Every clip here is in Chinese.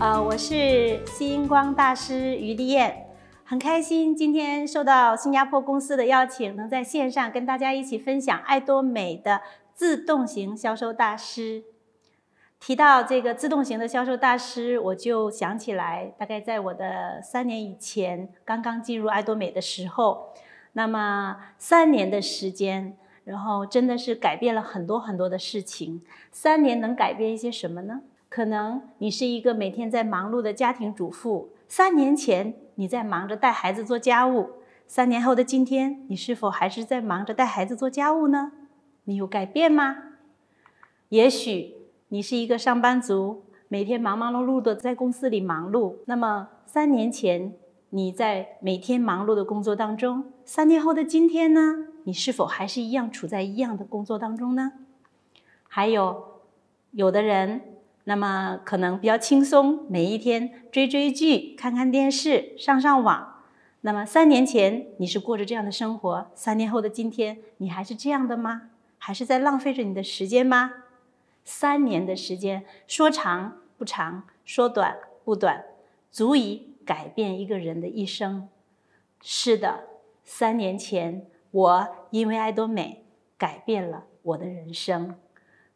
呃，我是星光大师于丽燕，很开心今天受到新加坡公司的邀请，能在线上跟大家一起分享爱多美的自动型销售大师。提到这个自动型的销售大师，我就想起来，大概在我的三年以前刚刚进入爱多美的时候，那么三年的时间。然后真的是改变了很多很多的事情。三年能改变一些什么呢？可能你是一个每天在忙碌的家庭主妇，三年前你在忙着带孩子做家务，三年后的今天，你是否还是在忙着带孩子做家务呢？你有改变吗？也许你是一个上班族，每天忙忙碌碌的在公司里忙碌。那么三年前你在每天忙碌的工作当中，三年后的今天呢？你是否还是一样处在一样的工作当中呢？还有，有的人，那么可能比较轻松，每一天追追剧、看看电视、上上网。那么三年前你是过着这样的生活，三年后的今天你还是这样的吗？还是在浪费着你的时间吗？三年的时间，说长不长，说短不短，足以改变一个人的一生。是的，三年前。我因为爱多美改变了我的人生，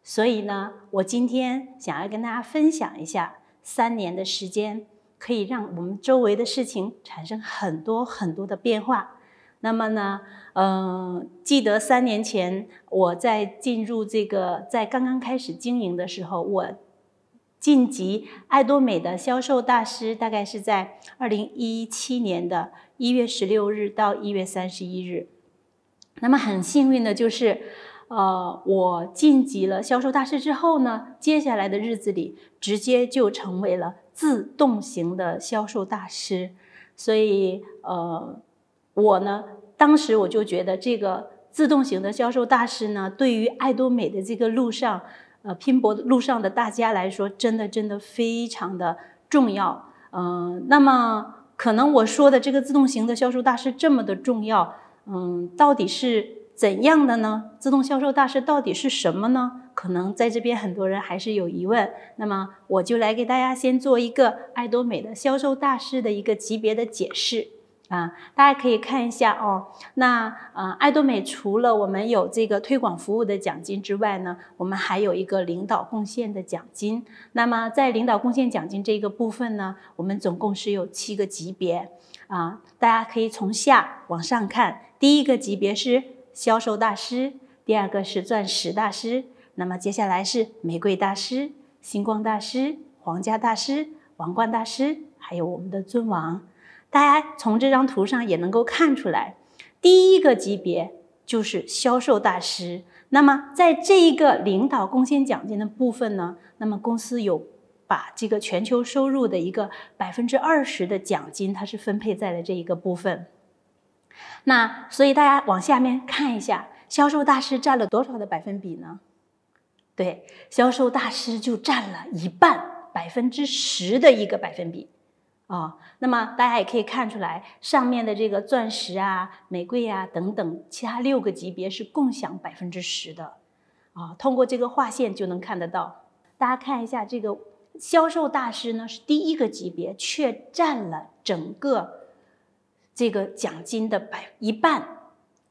所以呢，我今天想要跟大家分享一下，三年的时间可以让我们周围的事情产生很多很多的变化。那么呢，嗯、记得三年前我在进入这个，在刚刚开始经营的时候，我晋级爱多美的销售大师，大概是在二零一七年的一月十六日到一月三十一日。那么很幸运的就是，呃，我晋级了销售大师之后呢，接下来的日子里直接就成为了自动型的销售大师。所以，呃，我呢，当时我就觉得这个自动型的销售大师呢，对于爱多美的这个路上，呃，拼搏的路上的大家来说，真的真的非常的重要。嗯、那么可能我说的这个自动型的销售大师这么的重要。嗯，到底是怎样的呢？自动销售大师到底是什么呢？可能在这边很多人还是有疑问。那么我就来给大家先做一个爱多美的销售大师的一个级别的解释啊，大家可以看一下哦。那呃，爱多美除了我们有这个推广服务的奖金之外呢，我们还有一个领导贡献的奖金。那么在领导贡献奖金这个部分呢，我们总共是有七个级别。啊，大家可以从下往上看，第一个级别是销售大师，第二个是钻石大师，那么接下来是玫瑰大师、星光大师、皇家大师、王冠大师，还有我们的尊王。大家从这张图上也能够看出来，第一个级别就是销售大师。那么在这一个领导贡献奖金的部分呢，那么公司有。把这个全球收入的一个百分之二十的奖金，它是分配在了这一个部分。那所以大家往下面看一下，销售大师占了多少的百分比呢？对，销售大师就占了一半，百分之十的一个百分比。啊、那么大家也可以看出来，上面的这个钻石啊、玫瑰啊等等，其他六个级别是共享百分之十的。啊、通过这个划线就能看得到。大家看一下这个。销售大师呢是第一个级别，却占了整个这个奖金的百一半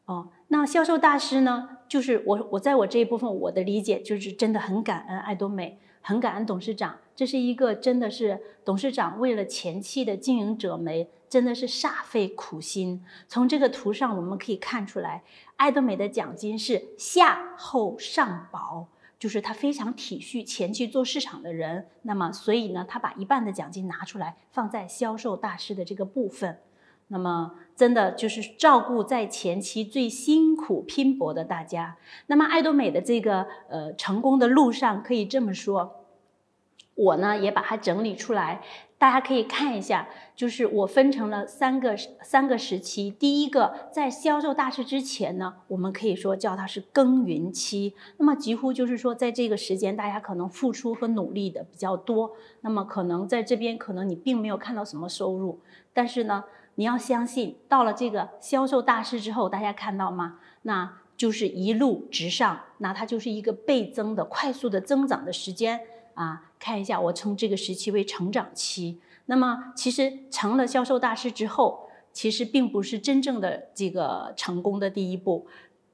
哦。那销售大师呢，就是我我在我这一部分我的理解就是真的很感恩爱多美，很感恩董事长，这是一个真的是董事长为了前期的经营者们真的是煞费苦心。从这个图上我们可以看出来，爱多美的奖金是下厚上薄。就是他非常体恤前期做市场的人，那么所以呢，他把一半的奖金拿出来放在销售大师的这个部分，那么真的就是照顾在前期最辛苦拼搏的大家。那么爱多美的这个呃成功的路上，可以这么说。我呢也把它整理出来，大家可以看一下，就是我分成了三个三个时期。第一个，在销售大师之前呢，我们可以说叫它是耕耘期。那么几乎就是说，在这个时间，大家可能付出和努力的比较多。那么可能在这边，可能你并没有看到什么收入，但是呢，你要相信，到了这个销售大师之后，大家看到吗？那就是一路直上，那它就是一个倍增的、快速的增长的时间。啊，看一下我称这个时期为成长期。那么其实成了销售大师之后，其实并不是真正的这个成功的第一步。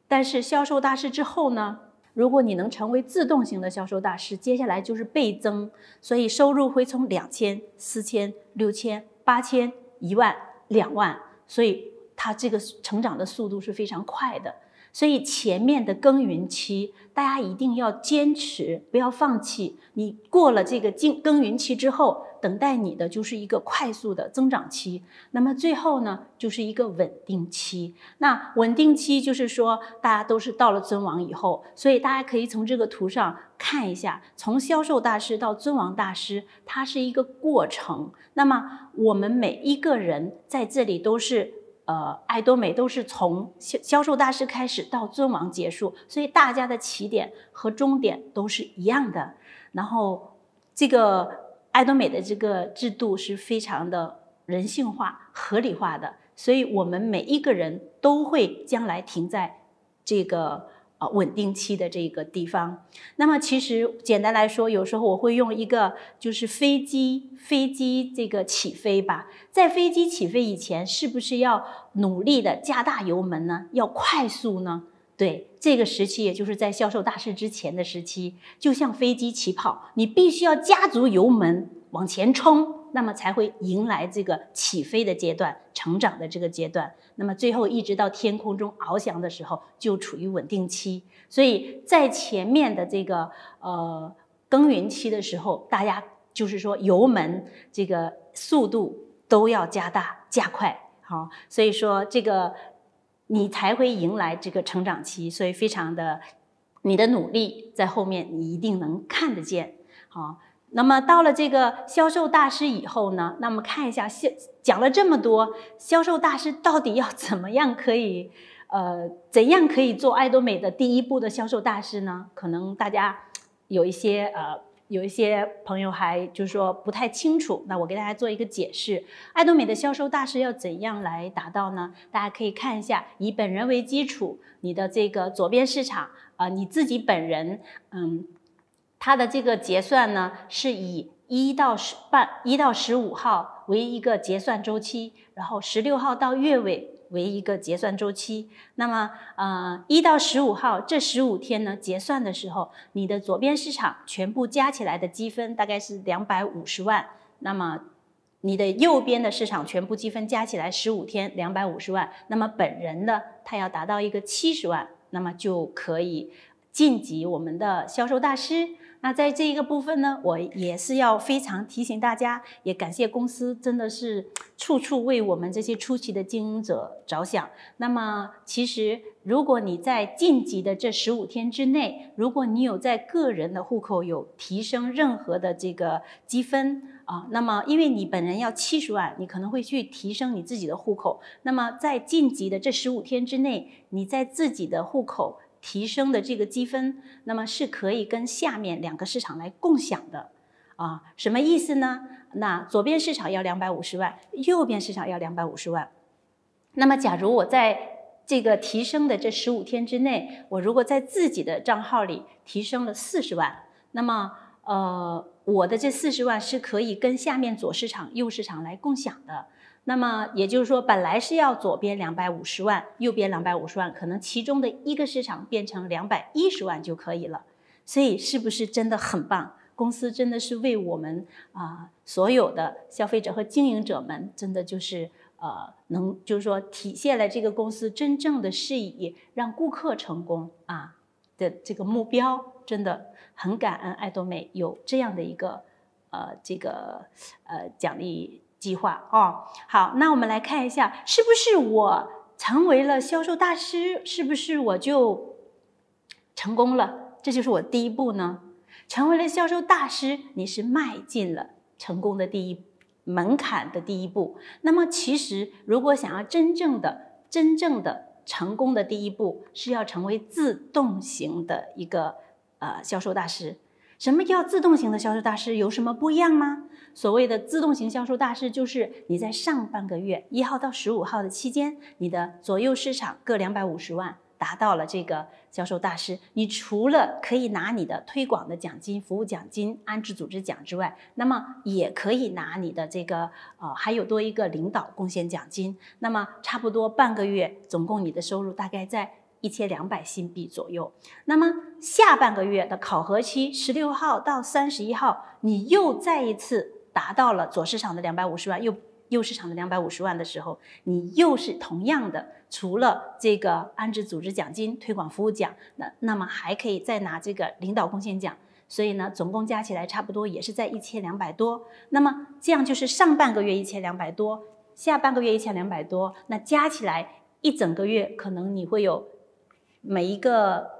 但是销售大师之后呢，如果你能成为自动型的销售大师，接下来就是倍增，所以收入会从两千、四千、六千、八千、一万、两万，所以它这个成长的速度是非常快的。所以前面的耕耘期，大家一定要坚持，不要放弃。你过了这个经耕耘期之后，等待你的就是一个快速的增长期。那么最后呢，就是一个稳定期。那稳定期就是说，大家都是到了尊王以后，所以大家可以从这个图上看一下，从销售大师到尊王大师，它是一个过程。那么我们每一个人在这里都是。呃，爱多美都是从销销售大师开始到尊王结束，所以大家的起点和终点都是一样的。然后，这个爱多美的这个制度是非常的人性化、合理化的，所以我们每一个人都会将来停在这个。啊，稳定期的这个地方。那么其实简单来说，有时候我会用一个，就是飞机飞机这个起飞吧。在飞机起飞以前，是不是要努力的加大油门呢？要快速呢？对，这个时期也就是在销售大师之前的时期，就像飞机起跑，你必须要加足油门往前冲。那么才会迎来这个起飞的阶段，成长的这个阶段。那么最后一直到天空中翱翔的时候，就处于稳定期。所以在前面的这个呃耕耘期的时候，大家就是说油门这个速度都要加大加快，好，所以说这个你才会迎来这个成长期。所以非常的，你的努力在后面你一定能看得见，好。那么到了这个销售大师以后呢，那么看一下销讲了这么多，销售大师到底要怎么样可以，呃，怎样可以做爱多美的第一步的销售大师呢？可能大家有一些呃，有一些朋友还就是说不太清楚，那我给大家做一个解释，爱多美的销售大师要怎样来达到呢？大家可以看一下，以本人为基础，你的这个左边市场啊，你自己本人，嗯。它的这个结算呢，是以一到十半一到十五号为一个结算周期，然后十六号到月尾为一个结算周期。那么，呃，一到十五号这十五天呢，结算的时候，你的左边市场全部加起来的积分大概是两百五十万。那么，你的右边的市场全部积分加起来十五天两百五十万。那么本人呢，他要达到一个七十万，那么就可以晋级我们的销售大师。那在这一个部分呢，我也是要非常提醒大家，也感谢公司真的是处处为我们这些初期的经营者着想。那么，其实如果你在晋级的这十五天之内，如果你有在个人的户口有提升任何的这个积分啊，那么因为你本人要七十万，你可能会去提升你自己的户口。那么在晋级的这十五天之内，你在自己的户口。提升的这个积分，那么是可以跟下面两个市场来共享的，啊，什么意思呢？那左边市场要两百五十万，右边市场要两百五十万。那么，假如我在这个提升的这十五天之内，我如果在自己的账号里提升了四十万，那么，呃，我的这四十万是可以跟下面左市场、右市场来共享的。那么也就是说，本来是要左边两百五十万，右边两百五十万，可能其中的一个市场变成两百一十万就可以了。所以是不是真的很棒？公司真的是为我们啊、所有的消费者和经营者们，真的就是呃能就是说体现了这个公司真正的是以让顾客成功啊的这个目标，真的很感恩爱多美有这样的一个呃这个呃奖励。计划哦，好，那我们来看一下，是不是我成为了销售大师，是不是我就成功了？这就是我第一步呢。成为了销售大师，你是迈进了成功的第一门槛的第一步。那么，其实如果想要真正的、真正的成功的第一步，是要成为自动型的一个呃销售大师。什么叫自动型的销售大师？有什么不一样吗？所谓的自动型销售大师，就是你在上半个月一号到十五号的期间，你的左右市场各两百五十万，达到了这个销售大师，你除了可以拿你的推广的奖金、服务奖金、安置组织奖之外，那么也可以拿你的这个呃，还有多一个领导贡献奖金。那么差不多半个月，总共你的收入大概在一千两百新币左右。那么下半个月的考核期，十六号到三十一号，你又再一次达到了左市场的两百五十万，右。右市场的两百五十万的时候，你又是同样的，除了这个安置组织奖金、推广服务奖，那那么还可以再拿这个领导贡献奖，所以呢，总共加起来差不多也是在一千两百多。那么这样就是上半个月一千两百多，下半个月一千两百多，那加起来一整个月可能你会有每一个。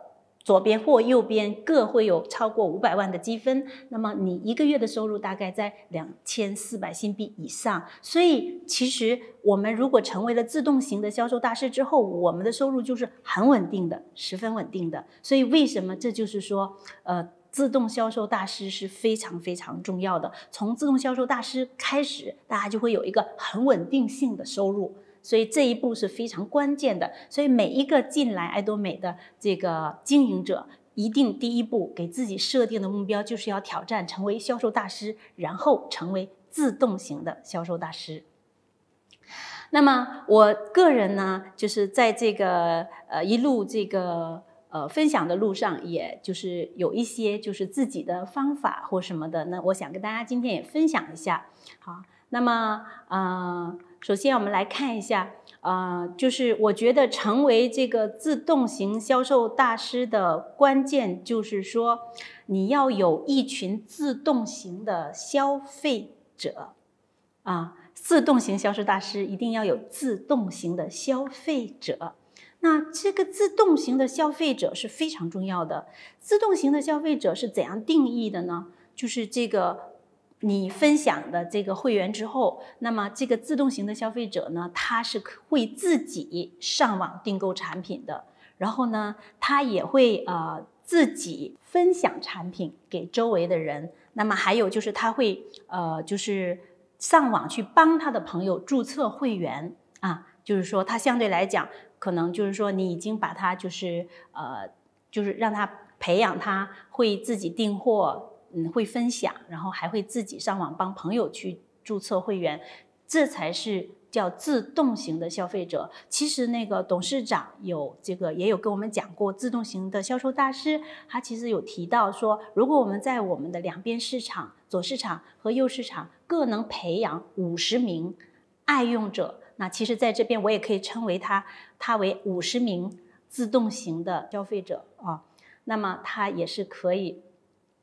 左边或右边各会有超过五百万的积分，那么你一个月的收入大概在两千四百新币以上。所以，其实我们如果成为了自动型的销售大师之后，我们的收入就是很稳定的，十分稳定的。所以，为什么这就是说，呃，自动销售大师是非常非常重要的。从自动销售大师开始，大家就会有一个很稳定性的收入。所以这一步是非常关键的。所以每一个进来爱多美的这个经营者，一定第一步给自己设定的目标就是要挑战成为销售大师，然后成为自动型的销售大师。那么我个人呢，就是在这个呃一路这个呃分享的路上，也就是有一些就是自己的方法或什么的，那我想跟大家今天也分享一下。好，那么呃。首先，我们来看一下，呃，就是我觉得成为这个自动型销售大师的关键，就是说你要有一群自动型的消费者，啊，自动型销售大师一定要有自动型的消费者。那这个自动型的消费者是非常重要的。自动型的消费者是怎样定义的呢？就是这个。你分享的这个会员之后，那么这个自动型的消费者呢，他是会自己上网订购产品的，然后呢，他也会呃自己分享产品给周围的人。那么还有就是他会呃就是上网去帮他的朋友注册会员啊，就是说他相对来讲，可能就是说你已经把他就是呃就是让他培养他会自己订货。嗯，会分享，然后还会自己上网帮朋友去注册会员，这才是叫自动型的消费者。其实那个董事长有这个也有跟我们讲过，自动型的销售大师，他其实有提到说，如果我们在我们的两边市场，左市场和右市场各能培养五十名爱用者，那其实在这边我也可以称为他，他为五十名自动型的消费者啊，那么他也是可以。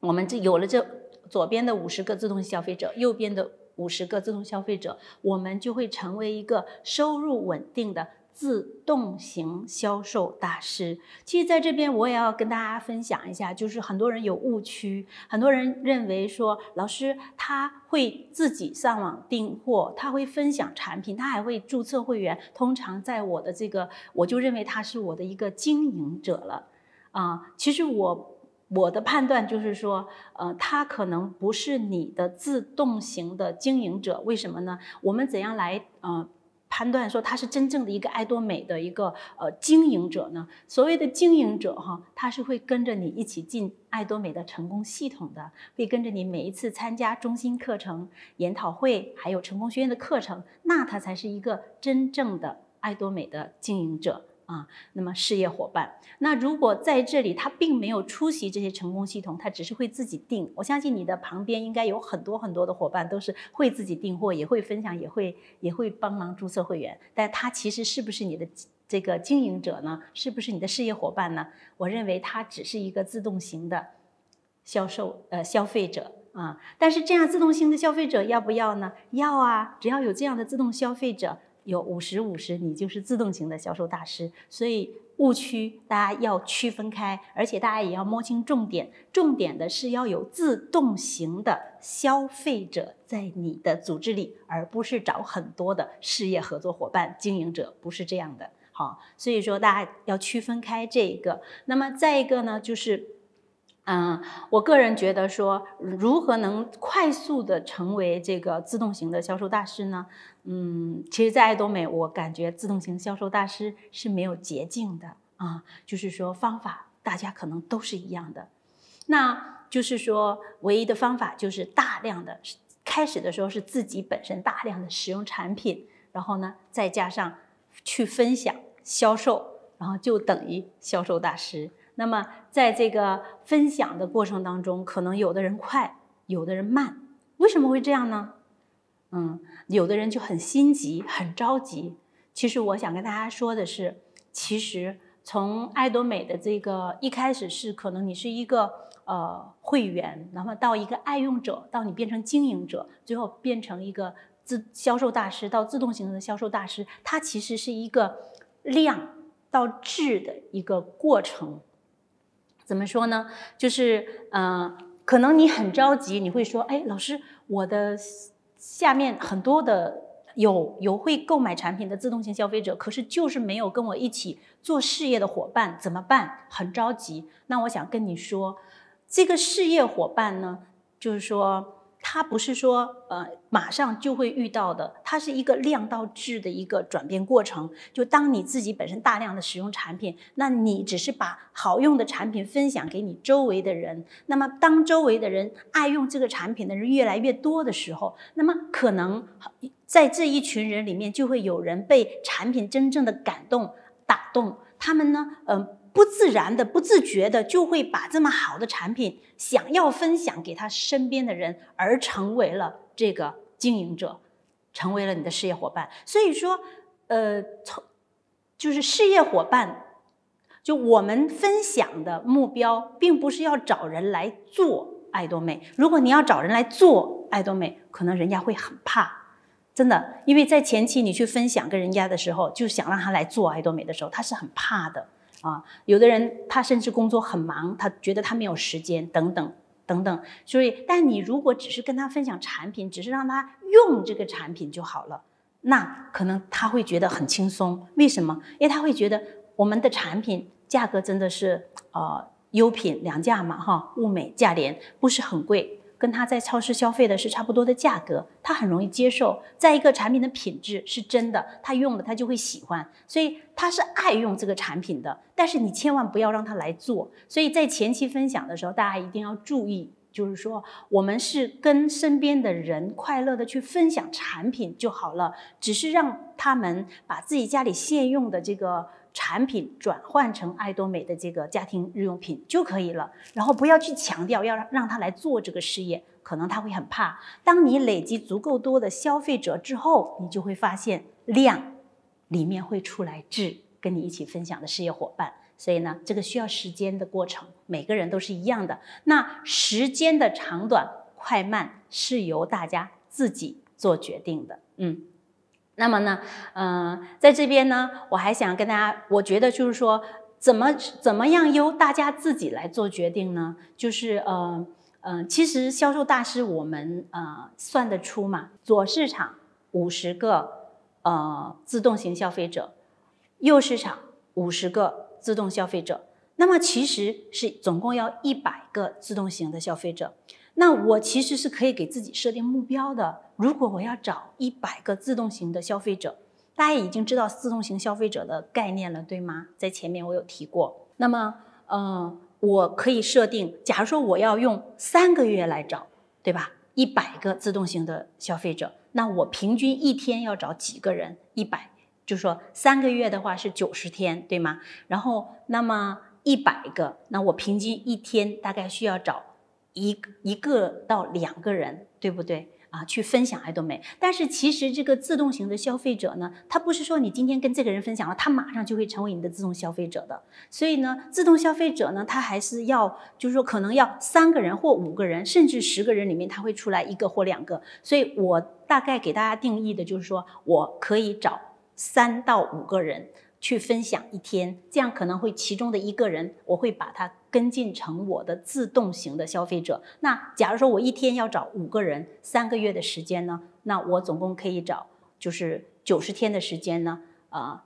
我们这有了这左边的五十个自动消费者，右边的五十个自动消费者，我们就会成为一个收入稳定的自动型销售大师。其实，在这边我也要跟大家分享一下，就是很多人有误区，很多人认为说，老师他会自己上网订货，他会分享产品，他还会注册会员。通常在我的这个，我就认为他是我的一个经营者了啊。其实我。我的判断就是说，呃，他可能不是你的自动型的经营者，为什么呢？我们怎样来呃判断说他是真正的一个爱多美的一个呃经营者呢？所谓的经营者哈，他是会跟着你一起进爱多美的成功系统的，会跟着你每一次参加中心课程、研讨会，还有成功学院的课程，那他才是一个真正的爱多美的经营者。啊，那么事业伙伴，那如果在这里他并没有出席这些成功系统，他只是会自己订。我相信你的旁边应该有很多很多的伙伴都是会自己订货，也会分享，也会也会帮忙注册会员。但他其实是不是你的这个经营者呢？是不是你的事业伙伴呢？我认为他只是一个自动型的销售呃消费者啊。但是这样自动型的消费者要不要呢？要啊，只要有这样的自动消费者。有五十五十，你就是自动型的销售大师。所以误区大家要区分开，而且大家也要摸清重点。重点的是要有自动型的消费者在你的组织里，而不是找很多的事业合作伙伴、经营者，不是这样的。好，所以说大家要区分开这一个。那么再一个呢，就是。嗯，我个人觉得说，如何能快速的成为这个自动型的销售大师呢？嗯，其实，在爱多美，我感觉自动型销售大师是没有捷径的啊，就是说方法大家可能都是一样的，那就是说唯一的方法就是大量的开始的时候是自己本身大量的使用产品，然后呢再加上去分享销售，然后就等于销售大师。那么在这个分享的过程当中，可能有的人快，有的人慢，为什么会这样呢？嗯，有的人就很心急，很着急。其实我想跟大家说的是，其实从爱多美的这个一开始是可能你是一个呃会员，然后到一个爱用者，到你变成经营者，最后变成一个自销售大师，到自动型的销售大师，它其实是一个量到质的一个过程。怎么说呢？就是嗯，可能你很着急，你会说：“哎，老师，我的下面很多的有有会购买产品的自动型消费者，可是就是没有跟我一起做事业的伙伴，怎么办？很着急。”那我想跟你说，这个事业伙伴呢，就是说。它不是说呃马上就会遇到的，它是一个量到质的一个转变过程。就当你自己本身大量的使用产品，那你只是把好用的产品分享给你周围的人。那么当周围的人爱用这个产品的人越来越多的时候，那么可能在这一群人里面就会有人被产品真正的感动打动，他们呢，嗯、呃。不自然的、不自觉的，就会把这么好的产品想要分享给他身边的人，而成为了这个经营者，成为了你的事业伙伴。所以说，呃，从就是事业伙伴，就我们分享的目标，并不是要找人来做爱多美。如果你要找人来做爱多美，可能人家会很怕，真的，因为在前期你去分享跟人家的时候，就想让他来做爱多美的时候，他是很怕的。啊，有的人他甚至工作很忙，他觉得他没有时间，等等等等。所以，但你如果只是跟他分享产品，只是让他用这个产品就好了，那可能他会觉得很轻松。为什么？因为他会觉得我们的产品价格真的是呃优品良价嘛，哈，物美价廉，不是很贵。跟他在超市消费的是差不多的价格，他很容易接受。再一个，产品的品质是真的，他用了他就会喜欢，所以他是爱用这个产品的。但是你千万不要让他来做。所以在前期分享的时候，大家一定要注意，就是说我们是跟身边的人快乐的去分享产品就好了，只是让他们把自己家里现用的这个。产品转换成爱多美的这个家庭日用品就可以了，然后不要去强调要让他来做这个事业，可能他会很怕。当你累积足够多的消费者之后，你就会发现量里面会出来质，跟你一起分享的事业伙伴。所以呢，这个需要时间的过程，每个人都是一样的。那时间的长短快慢是由大家自己做决定的，嗯。那么呢，嗯、呃，在这边呢，我还想跟大家，我觉得就是说，怎么怎么样由大家自己来做决定呢？就是呃呃，其实销售大师我们呃算得出嘛，左市场五十个呃自动型消费者，右市场五十个自动消费者，那么其实是总共要一百个自动型的消费者。那我其实是可以给自己设定目标的。如果我要找一百个自动型的消费者，大家已经知道自动型消费者的概念了，对吗？在前面我有提过。那么，呃，我可以设定，假如说我要用三个月来找，对吧？一百个自动型的消费者，那我平均一天要找几个人？一百，就是说三个月的话是九十天，对吗？然后，那么一百个，那我平均一天大概需要找。一一个到两个人，对不对啊？去分享爱多美，但是其实这个自动型的消费者呢，他不是说你今天跟这个人分享了，他马上就会成为你的自动消费者的。所以呢，自动消费者呢，他还是要，就是说可能要三个人或五个人，甚至十个人里面，他会出来一个或两个。所以我大概给大家定义的就是说，我可以找三到五个人。去分享一天，这样可能会其中的一个人，我会把他跟进成我的自动型的消费者。那假如说我一天要找五个人，三个月的时间呢？那我总共可以找就是九十天的时间呢？啊、呃。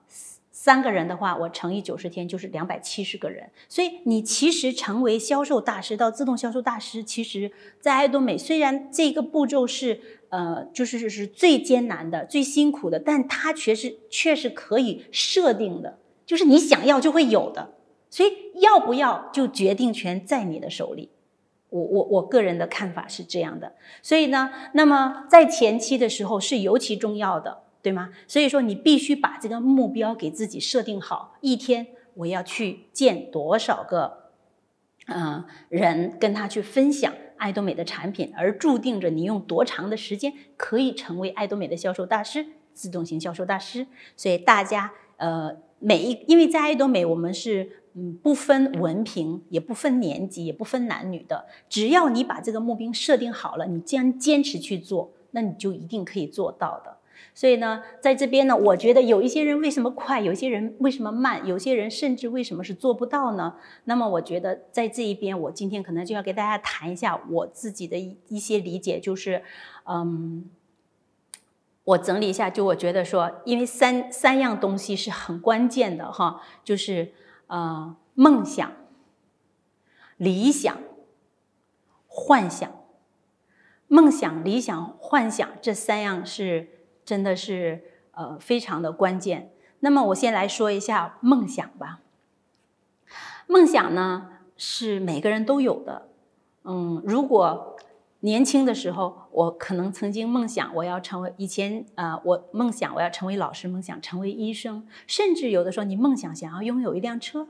三个人的话，我乘以九十天就是两百七十个人。所以你其实成为销售大师到自动销售大师，其实，在爱多美虽然这个步骤是呃，就是是最艰难的、最辛苦的，但它却是却是可以设定的，就是你想要就会有的。所以要不要就决定权在你的手里。我我我个人的看法是这样的。所以呢，那么在前期的时候是尤其重要的，对吗？所以说你必须把这个目标给自己设定好，一天我要去见多少个，嗯、人跟他去分享爱多美的产品，而注定着你用多长的时间可以成为爱多美的销售大师，自动型销售大师。所以大家呃，每一因为在爱多美我们是。嗯，不分文凭，也不分年纪，也不分男女的，只要你把这个目标设定好了，你既然坚持去做，那你就一定可以做到的。所以呢，在这边呢，我觉得有一些人为什么快，有些人为什么慢，有些人甚至为什么是做不到呢？那么我觉得在这一边，我今天可能就要给大家谈一下我自己的一一些理解，就是，嗯，我整理一下，就我觉得说，因为三三样东西是很关键的哈，就是。呃，梦想、理想、幻想，梦想、理想、幻想这三样是真的是呃非常的关键。那么我先来说一下梦想吧。梦想呢是每个人都有的。嗯，如果年轻的时候，我可能曾经梦想我要成为以前啊、呃，我梦想我要成为老师，梦想成为医生，甚至有的时候你梦想想要拥有一辆车、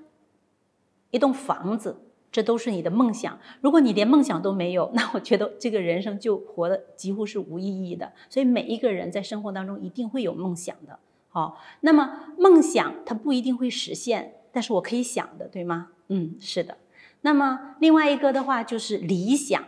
一栋房子，这都是你的梦想。如果你连梦想都没有，那我觉得这个人生就活得几乎是无意义的。所以每一个人在生活当中一定会有梦想的。好，那么梦想它不一定会实现，但是我可以想的，对吗？嗯，是的。那么另外一个的话就是理想。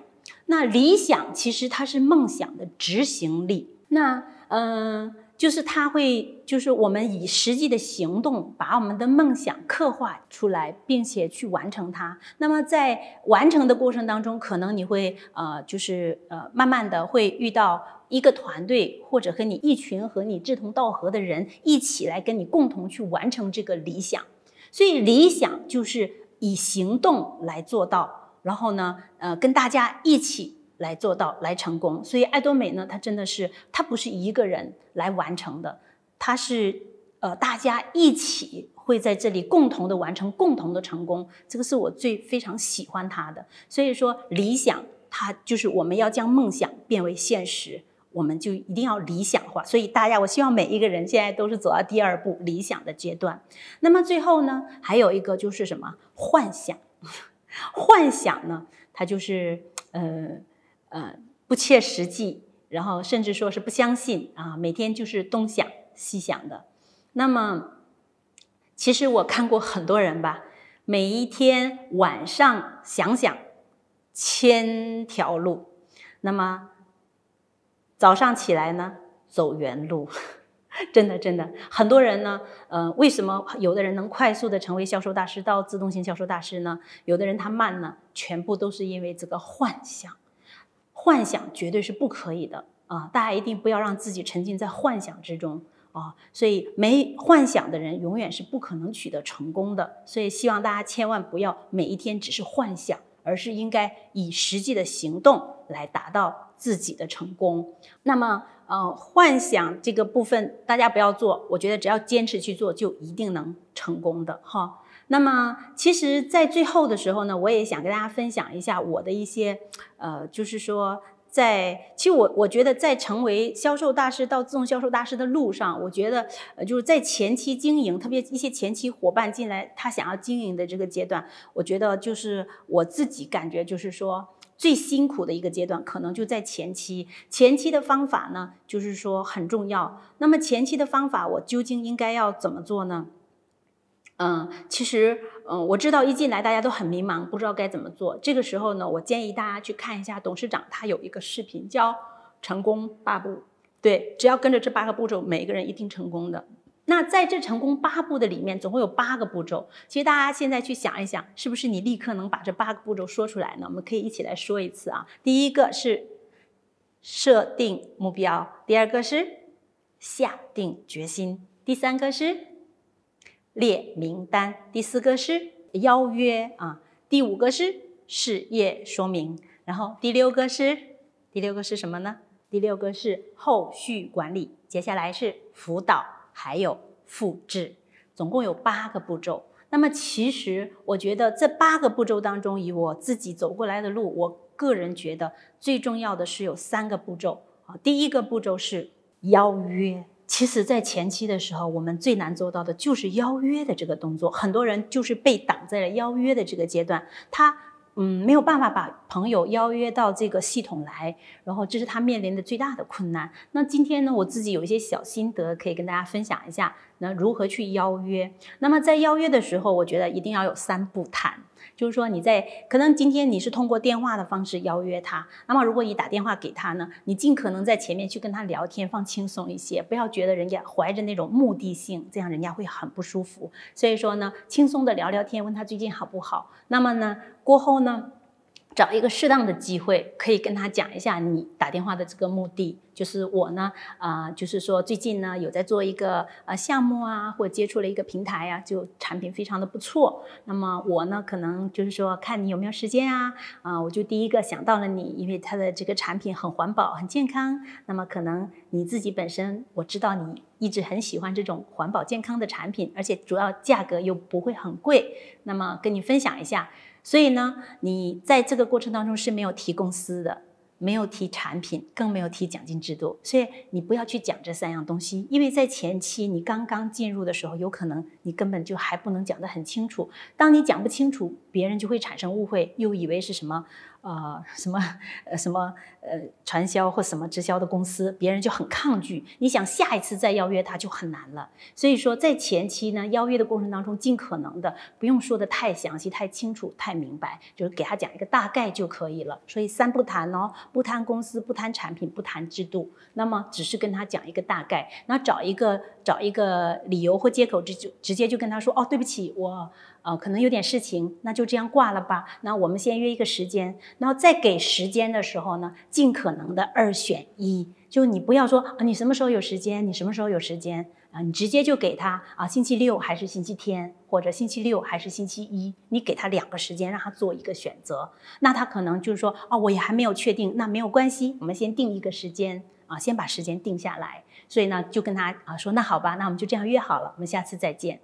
那理想其实它是梦想的执行力。那嗯、就是它会，就是我们以实际的行动把我们的梦想刻画出来，并且去完成它。那么在完成的过程当中，可能你会呃，就是呃，慢慢的会遇到一个团队，或者和你一群和你志同道合的人一起来跟你共同去完成这个理想。所以理想就是以行动来做到。然后呢，呃，跟大家一起来做到，来成功。所以爱多美呢，它真的是，它不是一个人来完成的，它是呃，大家一起会在这里共同的完成，共同的成功。这个是我最非常喜欢它的。所以说，理想它就是我们要将梦想变为现实，我们就一定要理想化。所以大家，我希望每一个人现在都是走到第二步理想的阶段。那么最后呢，还有一个就是什么？幻想。幻想呢，它就是呃呃不切实际，然后甚至说是不相信啊，每天就是东想西想的。那么，其实我看过很多人吧，每一天晚上想想千条路，那么早上起来呢，走原路。真的，真的，很多人呢，呃，为什么有的人能快速的成为销售大师到自动型销售大师呢？有的人他慢呢，全部都是因为这个幻想，幻想绝对是不可以的啊！大家一定不要让自己沉浸在幻想之中啊！所以没幻想的人永远是不可能取得成功的。所以希望大家千万不要每一天只是幻想，而是应该以实际的行动来达到自己的成功。那么。呃，幻想这个部分大家不要做，我觉得只要坚持去做，就一定能成功的哈。那么，其实，在最后的时候呢，我也想跟大家分享一下我的一些，呃，就是说在，在其实我我觉得在成为销售大师到自动销售大师的路上，我觉得呃就是在前期经营，特别一些前期伙伴进来，他想要经营的这个阶段，我觉得就是我自己感觉就是说。最辛苦的一个阶段，可能就在前期。前期的方法呢，就是说很重要。那么前期的方法，我究竟应该要怎么做呢？嗯，其实，嗯，我知道一进来大家都很迷茫，不知道该怎么做。这个时候呢，我建议大家去看一下董事长他有一个视频，叫“成功八步”。对，只要跟着这八个步骤，每一个人一定成功的。那在这成功八步的里面，总共有八个步骤。其实大家现在去想一想，是不是你立刻能把这八个步骤说出来呢？我们可以一起来说一次啊。第一个是设定目标，第二个是下定决心，第三个是列名单，第四个是邀约啊，第五个是事业说明，然后第六个是第六个是什么呢？第六个是后续管理，接下来是辅导。还有复制，总共有八个步骤。那么其实我觉得这八个步骤当中，以我自己走过来的路，我个人觉得最重要的是有三个步骤啊。第一个步骤是邀约。其实，在前期的时候，我们最难做到的就是邀约的这个动作，很多人就是被挡在了邀约的这个阶段，他。嗯，没有办法把朋友邀约到这个系统来，然后这是他面临的最大的困难。那今天呢，我自己有一些小心得可以跟大家分享一下，那如何去邀约？那么在邀约的时候，我觉得一定要有三不谈。就是说，你在可能今天你是通过电话的方式邀约他，那么如果你打电话给他呢，你尽可能在前面去跟他聊天，放轻松一些，不要觉得人家怀着那种目的性，这样人家会很不舒服。所以说呢，轻松的聊聊天，问他最近好不好。那么呢，过后呢，找一个适当的机会，可以跟他讲一下你打电话的这个目的，就是我呢，啊、就是说最近呢有在做一个呃项目啊，或接触了一个平台啊，就产品非常的不错。那么我呢，可能就是说看你有没有时间啊，啊、我就第一个想到了你，因为它的这个产品很环保、很健康。那么可能你自己本身，我知道你一直很喜欢这种环保健康的产品，而且主要价格又不会很贵。那么跟你分享一下。所以呢，你在这个过程当中是没有提公司的，没有提产品，更没有提奖金制度。所以你不要去讲这三样东西，因为在前期你刚刚进入的时候，有可能你根本就还不能讲得很清楚。当你讲不清楚，别人就会产生误会，又以为是什么。呃，什么呃什么呃传销或什么直销的公司，别人就很抗拒。你想下一次再邀约他就很难了。所以说，在前期呢，邀约的过程当中，尽可能的不用说的太详细、太清楚、太明白，就是给他讲一个大概就可以了。所以三不谈哦，不谈公司，不谈产品，不谈制度，那么只是跟他讲一个大概，那找一个找一个理由或借口，直就直接就跟他说哦，对不起，我。呃，可能有点事情，那就这样挂了吧。那我们先约一个时间，然后在给时间的时候呢，尽可能的二选一，就你不要说啊，你什么时候有时间，你什么时候有时间啊，你直接就给他啊，星期六还是星期天，或者星期六还是星期一，你给他两个时间，让他做一个选择。那他可能就是说啊，我也还没有确定，那没有关系，我们先定一个时间啊，先把时间定下来。所以呢，就跟他啊说，那好吧，那我们就这样约好了，我们下次再见。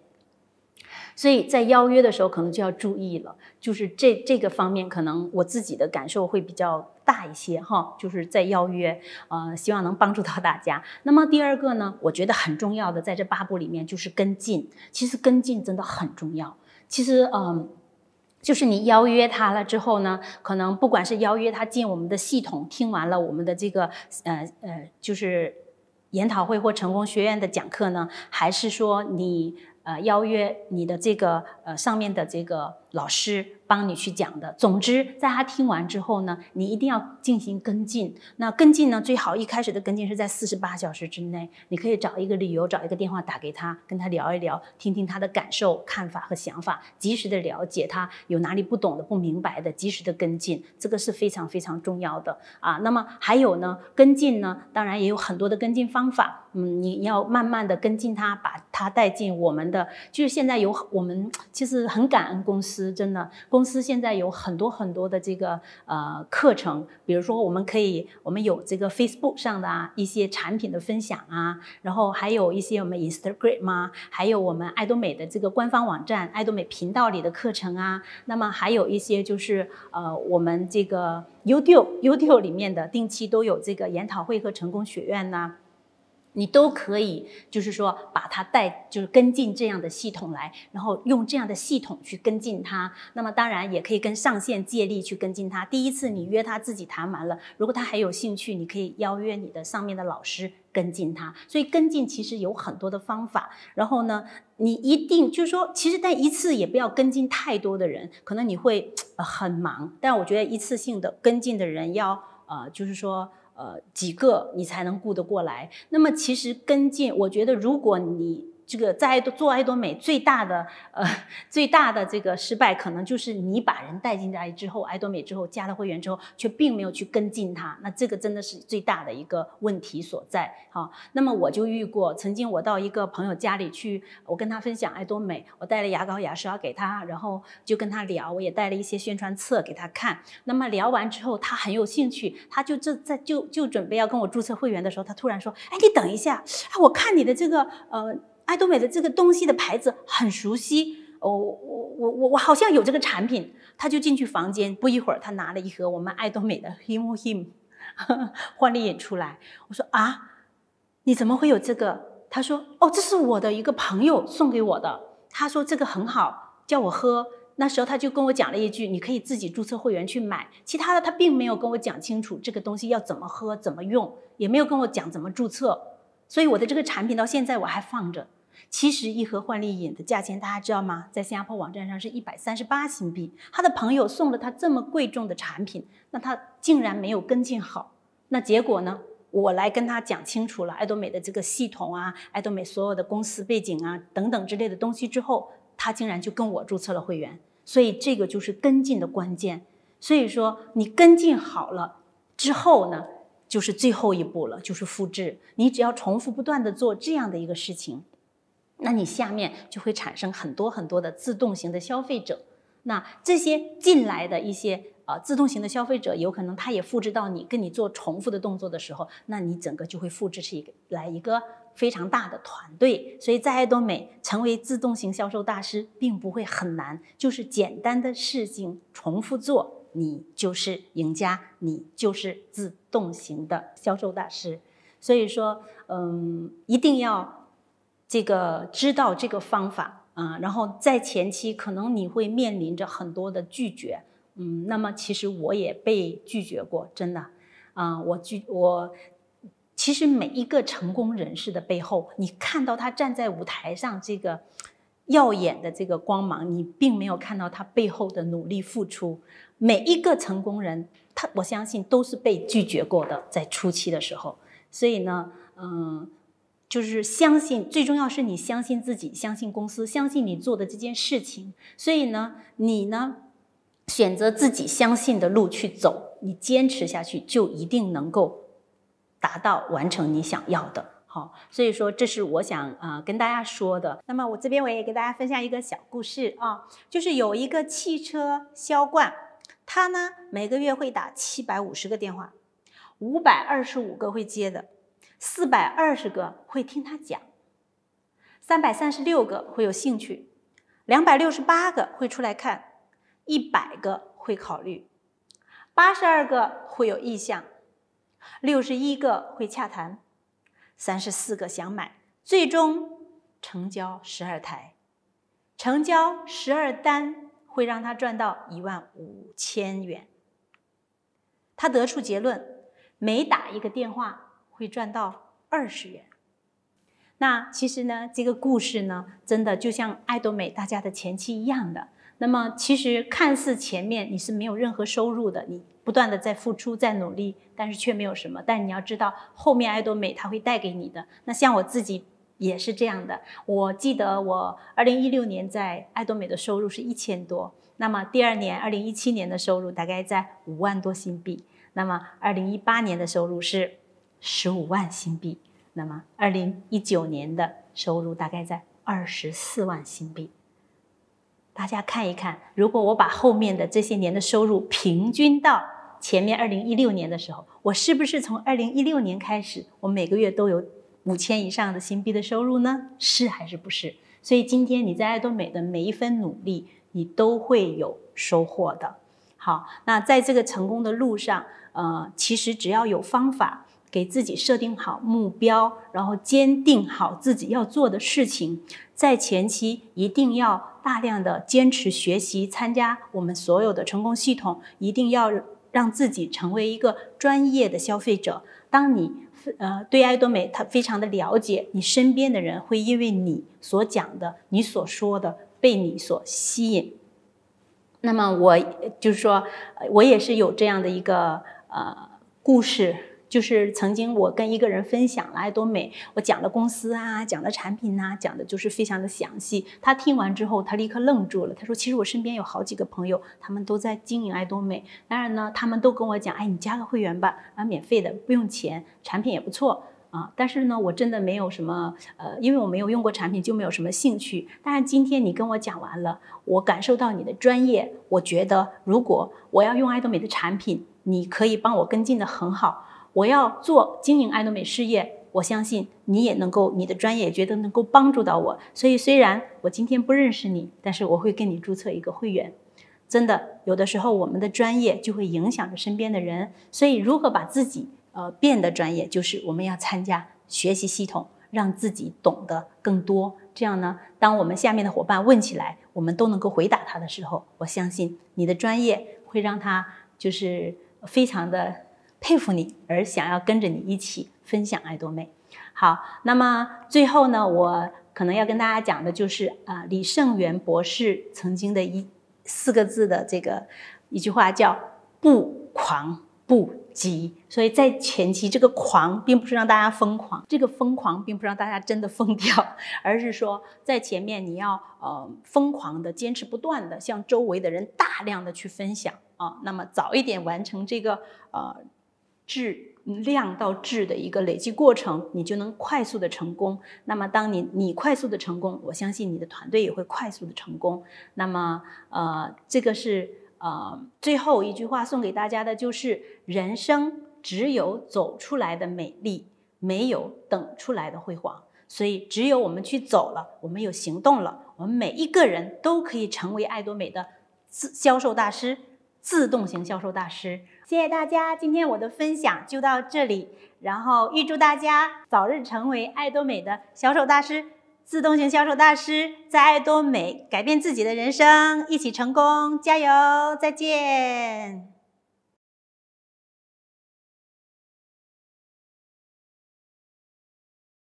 所以在邀约的时候，可能就要注意了，就是这这个方面，可能我自己的感受会比较大一些哈。就是在邀约，呃，希望能帮助到大家。那么第二个呢，我觉得很重要的，在这八步里面就是跟进。其实跟进真的很重要。其实，嗯、就是你邀约他了之后呢，可能不管是邀约他进我们的系统，听完了我们的这个，呃呃，就是研讨会或成功学院的讲课呢，还是说你。呃，邀约你的这个呃上面的这个老师。帮你去讲的。总之，在他听完之后呢，你一定要进行跟进。那跟进呢，最好一开始的跟进是在四十八小时之内。你可以找一个理由，找一个电话打给他，跟他聊一聊，听听他的感受、看法和想法，及时的了解他有哪里不懂的、不明白的，及时的跟进，这个是非常非常重要的啊。那么还有呢，跟进呢，当然也有很多的跟进方法。嗯，你要慢慢的跟进他，把他带进我们的。就是现在有我们其实很感恩公司，真的。公司现在有很多很多的这个呃课程，比如说我们可以，我们有这个 Facebook 上的啊一些产品的分享啊，然后还有一些我们 Instagram 啊，还有我们爱多美的这个官方网站爱多美频道里的课程啊，那么还有一些就是呃我们这个 YouTube YouTube 里面的定期都有这个研讨会和成功学院呐、你都可以，就是说把它带，就是跟进这样的系统来，然后用这样的系统去跟进他。那么当然也可以跟上线借力去跟进他。第一次你约他自己谈完了，如果他还有兴趣，你可以邀约你的上面的老师跟进他。所以跟进其实有很多的方法。然后呢，你一定就是说，其实但一次也不要跟进太多的人，可能你会很忙。但我觉得一次性的跟进的人要呃，就是说。呃，几个你才能顾得过来？那么其实跟进，我觉得如果你。这个在爱多做爱多美最大的呃最大的这个失败，可能就是你把人带进来之后，爱多美之后加了会员之后，却并没有去跟进他，那这个真的是最大的一个问题所在。好，那么我就遇过，曾经我到一个朋友家里去，我跟他分享爱多美，我带了牙膏牙刷给他，然后就跟他聊，我也带了一些宣传册给他看。那么聊完之后，他很有兴趣，他就这在就就准备要跟我注册会员的时候，他突然说：“哎，你等一下，哎，我看你的这个呃。”爱多美的这个东西的牌子很熟悉，哦，我我我我好像有这个产品。他就进去房间，不一会儿，他拿了一盒我们爱多美的 Him Him 焕丽眼出来。我说啊，你怎么会有这个？他说哦，这是我的一个朋友送给我的。他说这个很好，叫我喝。那时候他就跟我讲了一句，你可以自己注册会员去买。其他的他并没有跟我讲清楚这个东西要怎么喝、怎么用，也没有跟我讲怎么注册。所以我的这个产品到现在我还放着。其实一盒焕丽饮的价钱大家知道吗？在新加坡网站上是一百三十八新币。他的朋友送了他这么贵重的产品，那他竟然没有跟进好。那结果呢？我来跟他讲清楚了爱多美的这个系统啊，爱多美所有的公司背景啊等等之类的东西之后，他竟然就跟我注册了会员。所以这个就是跟进的关键。所以说你跟进好了之后呢，就是最后一步了，就是复制。你只要重复不断地做这样的一个事情。那你下面就会产生很多很多的自动型的消费者，那这些进来的一些呃自动型的消费者，有可能他也复制到你跟你做重复的动作的时候，那你整个就会复制起来一个非常大的团队。所以在爱多美成为自动型销售大师并不会很难，就是简单的事情重复做，你就是赢家，你就是自动型的销售大师。所以说，嗯，一定要。这个知道这个方法啊，然后在前期可能你会面临着很多的拒绝，嗯，那么其实我也被拒绝过，真的，啊，我拒我，其实每一个成功人士的背后，你看到他站在舞台上这个耀眼的这个光芒，你并没有看到他背后的努力付出。每一个成功人，他我相信都是被拒绝过的，在初期的时候，所以呢，嗯。就是相信，最重要是你相信自己，相信公司，相信你做的这件事情。所以呢，你呢，选择自己相信的路去走，你坚持下去，就一定能够达到完成你想要的。好，所以说这是我想啊、呃、跟大家说的。那么我这边我也给大家分享一个小故事啊，就是有一个汽车销冠，他呢每个月会打七百五十个电话，五百二十五个会接的。四百二十个会听他讲，三百三十六个会有兴趣，两百六十八个会出来看，一百个会考虑，八十二个会有意向，六十一个会洽谈，三十四个想买，最终成交十二台，成交十二单会让他赚到一万五千元。他得出结论：每打一个电话。会赚到二十元。那其实呢，这个故事呢，真的就像爱多美大家的前期一样的。那么其实看似前面你是没有任何收入的，你不断的在付出、在努力，但是却没有什么。但你要知道，后面爱多美它会带给你的。那像我自己也是这样的。我记得我二零一六年在爱多美的收入是一千多，那么第二年二零一七年的收入大概在五万多新币，那么二零一八年的收入是。十五万新币，那么二零一九年的收入大概在二十四万新币。大家看一看，如果我把后面的这些年的收入平均到前面二零一六年的时候，我是不是从二零一六年开始，我每个月都有五千以上的新币的收入呢？是还是不是？所以今天你在爱多美的每一分努力，你都会有收获的。好，那在这个成功的路上，呃，其实只要有方法。给自己设定好目标，然后坚定好自己要做的事情，在前期一定要大量的坚持学习，参加我们所有的成功系统，一定要让自己成为一个专业的消费者。当你呃对爱多美他非常的了解，你身边的人会因为你所讲的、你所说的被你所吸引。那么我就是说，我也是有这样的一个呃故事。就是曾经我跟一个人分享了爱多美，我讲了公司啊，讲了产品呐，讲的就是非常的详细。他听完之后，他立刻愣住了。他说：“其实我身边有好几个朋友，他们都在经营爱多美。当然呢，他们都跟我讲，哎，你加个会员吧，啊，免费的，不用钱，产品也不错啊。但是呢，我真的没有什么，呃，因为我没有用过产品，就没有什么兴趣。但是，今天你跟我讲完了，我感受到你的专业，我觉得如果我要用爱多美的产品，你可以帮我跟进得很好。”我要做经营爱多美事业，我相信你也能够，你的专业也觉得能够帮助到我。所以虽然我今天不认识你，但是我会跟你注册一个会员。真的，有的时候我们的专业就会影响着身边的人。所以如何把自己呃变得专业，就是我们要参加学习系统，让自己懂得更多。这样呢，当我们下面的伙伴问起来，我们都能够回答他的时候，我相信你的专业会让他就是非常的。佩服你，而想要跟着你一起分享爱多美。好，那么最后呢，我可能要跟大家讲的就是啊，李胜源博士曾经的一四个字的这个一句话叫“不狂不急”。所以在前期，这个狂并不是让大家疯狂，这个疯狂并不是让大家真的疯掉，而是说在前面你要呃疯狂的坚持不断的向周围的人大量的去分享啊，那么早一点完成这个呃。质量到质的一个累积过程，你就能快速的成功。那么，当你你快速的成功，我相信你的团队也会快速的成功。那么，呃，这个是呃最后一句话送给大家的，就是人生只有走出来的美丽，没有等出来的辉煌。所以，只有我们去走了，我们有行动了，我们每一个人都可以成为爱多美的自销售大师，自动型销售大师。谢谢大家，今天我的分享就到这里。然后预祝大家早日成为爱多美的销售大师，自动型销售大师，在爱多美改变自己的人生，一起成功，加油！再见。